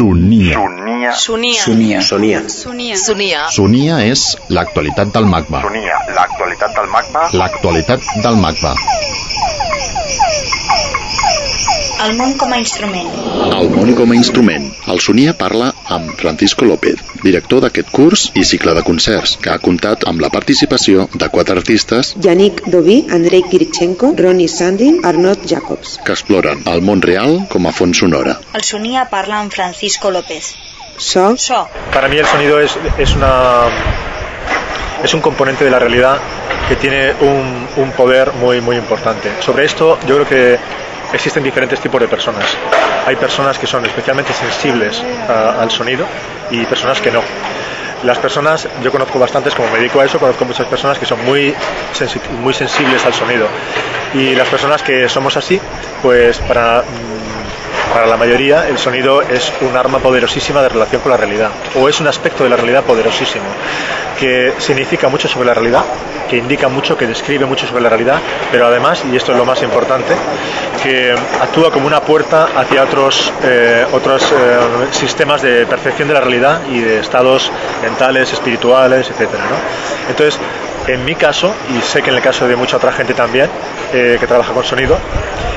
Sunia. Sunia. Sunia. Sunia. Sunia. Sunia. Sunia és l'actualitat del magma. Sunia, l'actualitat del magma. L'actualitat del magma. El món com a instrument. El món com a instrument. El Sonia parla amb Francisco López, director d'aquest curs i cicle de concerts, que ha comptat amb la participació de quatre artistes Yannick Doví, Andrei Kirichenko, Ronnie Sandin, Arnaud Jacobs. que exploren el món real com a font sonora. El Sonia parla amb Francisco López. So, So, Para mí el sonido es, es una es un componente de la realidad que tiene un, un poder muy muy importante. Sobre esto yo creo que existen diferentes tipos de personas. Hay personas que son especialmente sensibles a- al sonido y personas que no. Las personas, yo conozco bastantes, como me dedico a eso, conozco muchas personas que son muy, muy sensibles al sonido. Y las personas que somos así, pues para, mm, para la mayoría el sonido es un arma poderosísima de relación con la realidad, o es un aspecto de la realidad poderosísimo, que significa mucho sobre la realidad, que indica mucho, que describe mucho sobre la realidad, pero además, y esto es lo más importante, que actúa como una puerta hacia otros, eh, otros eh, sistemas de percepción de la realidad y de estados mentales, espirituales, ¿no? Entonces, en mi caso, y sé que en el caso de mucha otra gente también eh, que trabaja con sonido,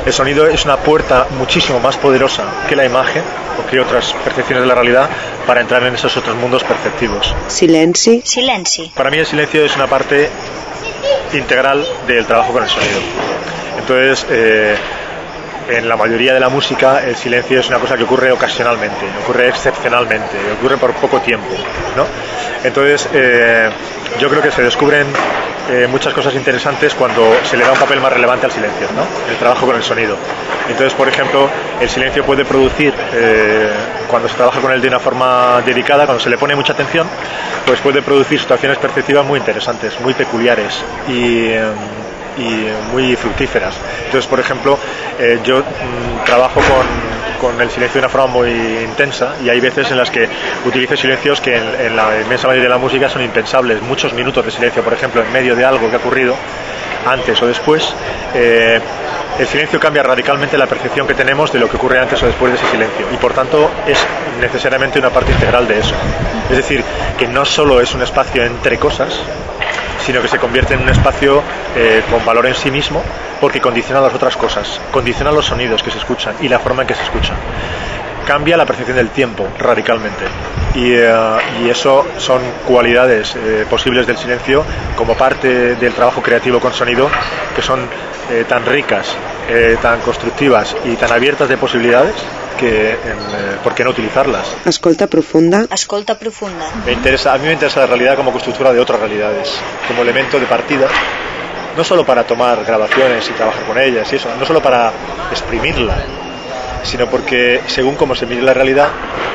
el sonido es una puerta muchísimo más poderosa que la imagen o que otras percepciones de la realidad para entrar en esos otros mundos perceptivos. silenci, silenci. Para mí el silencio es una parte integral del trabajo con el sonido. Entonces, eh, en la mayoría de la música el silencio es una cosa que ocurre ocasionalmente, ocurre excepcionalmente, ocurre por poco tiempo. ¿no? Entonces, eh, yo creo que se descubren eh, muchas cosas interesantes cuando se le da un papel más relevante al silencio, ¿no? el trabajo con el sonido. Entonces, por ejemplo, el silencio puede producir, eh, cuando se trabaja con él de una forma dedicada, cuando se le pone mucha atención, pues puede producir situaciones perceptivas muy interesantes, muy peculiares y, eh, y muy fructíferas. Entonces, por ejemplo, eh, yo mm, trabajo con, con el silencio de una forma muy intensa y hay veces en las que utilizo silencios que en, en la inmensa mayoría de la música son impensables. Muchos minutos de silencio, por ejemplo, en medio de algo que ha ocurrido antes o después. eh, el silencio cambia radicalmente la percepción que tenemos de lo que ocurre antes o después de ese silencio y por tanto es necesariamente una parte integral de eso. Es decir, que no solo es un espacio entre cosas, sino que se convierte en un espacio eh, con valor en sí mismo porque condiciona las otras cosas, condiciona los sonidos que se escuchan y la forma en que se escuchan. Cambia la percepción del tiempo radicalmente y, eh, y eso son cualidades eh, posibles del silencio como parte del trabajo creativo con sonido que son tan ricas, tan constructivas y tan abiertas de posibilidades que eh, ¿por qué no utilizarlas? escolta profunda, Escolta profunda. Me interesa, a mí me interesa la realidad como constructora de otras realidades, como elemento de partida, no solo para tomar grabaciones y trabajar con ellas y eso, no solo para exprimirla, sino porque según cómo se mire la realidad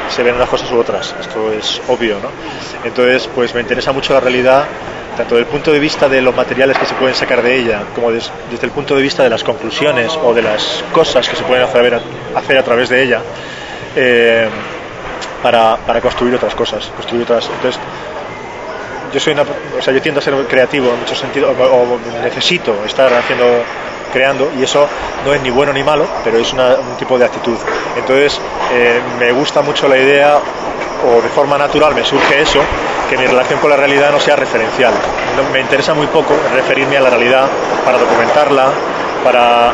se ven unas cosas u otras. Esto es obvio, ¿no? Entonces, pues me interesa mucho la realidad tanto desde el punto de vista de los materiales que se pueden sacar de ella, como des- desde el punto de vista de las conclusiones o de las cosas que se pueden hacer a, través de ella, eh, para, construir otras cosas, construir otras. Entonces, yo soy o sea, yo tiendo a ser creativo en muchos sentidos, o necesito estar haciendo, creando, y eso no es ni bueno ni malo, pero es una- un tipo de actitud. Entonces, eh, me gusta mucho la idea, o de forma natural me surge eso, que mi relación con la realidad no sea referencial. Me interesa muy poco referirme a la realidad para documentarla, para,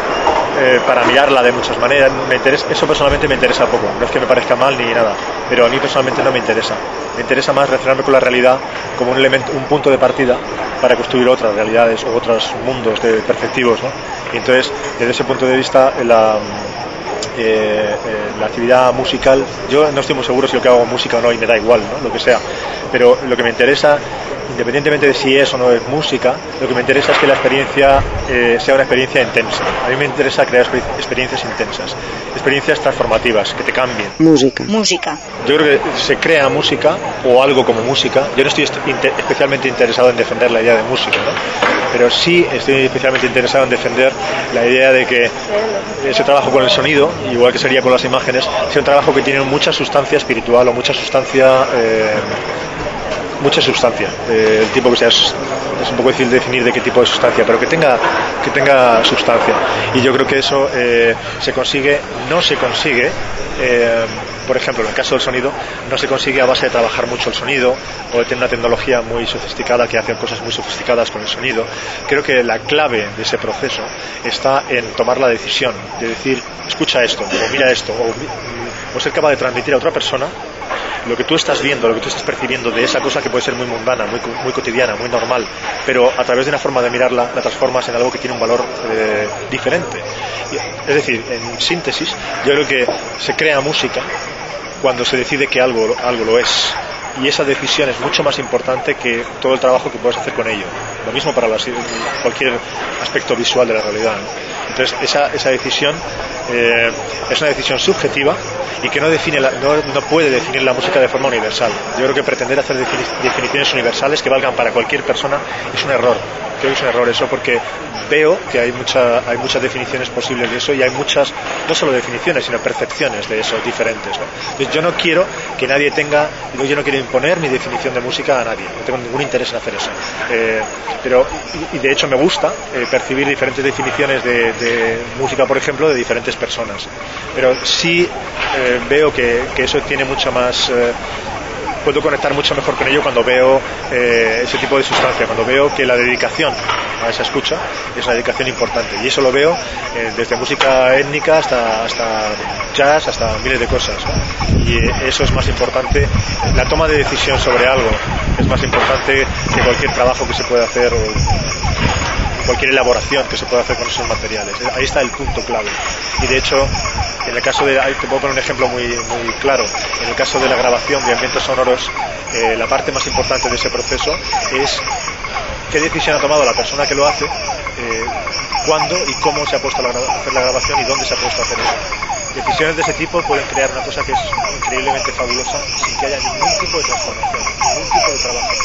eh, para mirarla de muchas maneras. Me interesa, eso personalmente me interesa poco. No es que me parezca mal ni nada, pero a mí personalmente no me interesa. Me interesa más relacionarme con la realidad como un elemento, un punto de partida para construir otras realidades o otros mundos de perceptivos. ¿no? Y entonces, desde ese punto de vista, la, eh, eh, la actividad musical, yo no estoy muy seguro si lo que hago es música o no y me da igual, ¿no? lo que sea, pero lo que me interesa, independientemente de si es o no es música, lo que me interesa es que la experiencia eh, sea una experiencia intensa. A mí me interesa crear exper- experiencias intensas, experiencias transformativas, que te cambien. música, Música. Yo creo que se crea música o algo como música. Yo no estoy especialmente interesado en defender la idea de música, ¿no? pero sí estoy especialmente interesado en defender la idea de que ese trabajo con el sonido, igual que sería con las imágenes, sea un trabajo que tiene mucha sustancia espiritual o mucha sustancia. eh, mucha sustancia, eh, el tipo que sea, es, es un poco difícil definir de qué tipo de sustancia, pero que tenga, que tenga sustancia. Y yo creo que eso eh, se consigue, no se consigue eh, por ejemplo, en el caso del sonido, no se consigue a base de trabajar mucho el sonido o de tener una tecnología muy sofisticada que hace cosas muy sofisticadas con el sonido. Creo que la clave de ese proceso está en tomar la decisión de decir, escucha esto, o mira esto, o, o ser capaz de transmitir a otra persona lo que tú estás viendo, lo que tú estás percibiendo de esa cosa que puede ser muy mundana, muy, muy cotidiana, muy normal, pero a través de una forma de mirarla la transformas en algo que tiene un valor eh, diferente. Es decir, en síntesis, yo creo que se crea música cuando se decide que algo, algo lo es. Y esa decisión es mucho más importante que todo el trabajo que puedes hacer con ello. Lo mismo para cualquier aspecto visual de la realidad. Entonces, esa, esa decisión eh, es una decisión subjetiva y que no, define no, no, puede definir la música de forma universal. Yo creo que pretender hacer definiciones universales que valgan para cualquier persona es un error. Creo que es un error eso porque veo que hay, mucha, hay muchas definiciones posibles de eso y hay muchas, no solo definiciones, sino percepciones de eso diferentes. ¿no? yo no quiero que nadie tenga, yo no quiero imponer mi definición de música a nadie, no tengo ningún interés en hacer eso. Eh, pero, y, de hecho me gusta eh, percibir diferentes definiciones de, de, música, por ejemplo, de diferentes personas. Pero sí eh, veo que, que, eso tiene mucha más eh, puedo conectar mucho mejor con ello cuando veo eh, ese tipo de sustancia, cuando veo que la dedicación a esa escucha es una dedicación importante. Y eso lo veo eh, desde música étnica hasta, hasta jazz, hasta miles de cosas. Y eso es más importante, la toma de decisión sobre algo es más importante que cualquier trabajo que se pueda hacer o cualquier elaboración que se pueda hacer con esos materiales. Ahí está el punto clave. Y de hecho, en el caso de, te un ejemplo muy, muy claro, en el caso de la grabación de ambientes sonoros, eh, la parte más importante de ese proceso es qué decisión ha tomado la persona que lo hace, eh, cuándo y cómo se ha puesto a hacer la grabación y dónde se ha puesto a hacer eso. Decisiones de ese tipo pueden crear una cosa que es increíblemente fabulosa sin que haya ningún tipo de transformación, ningún tipo de trabajo.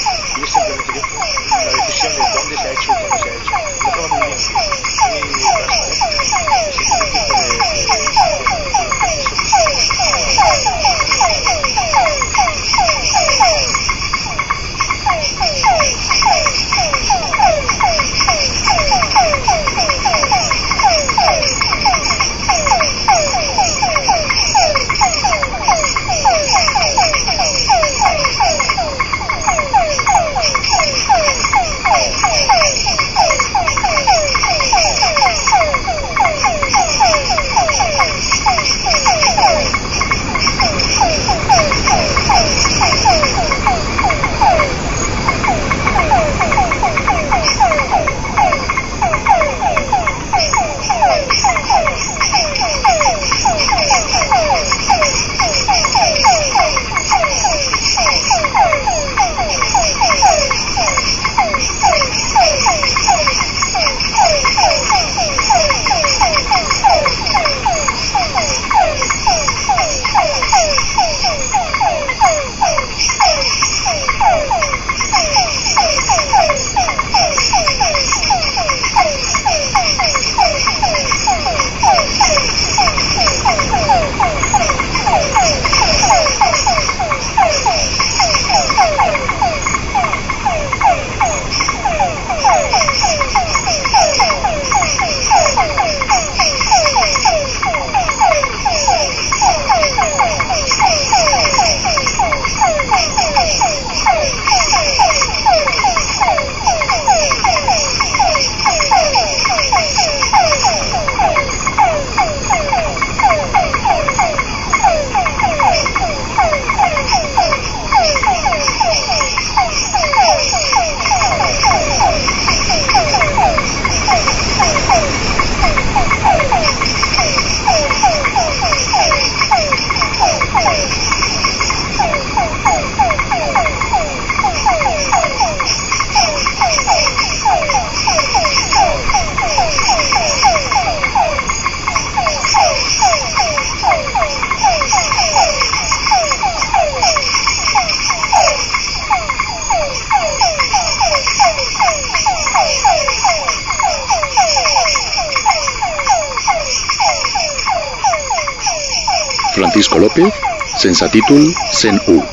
Francisco López, sense títol 101.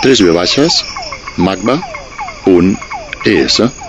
3 V baixes, magba, 1 ES.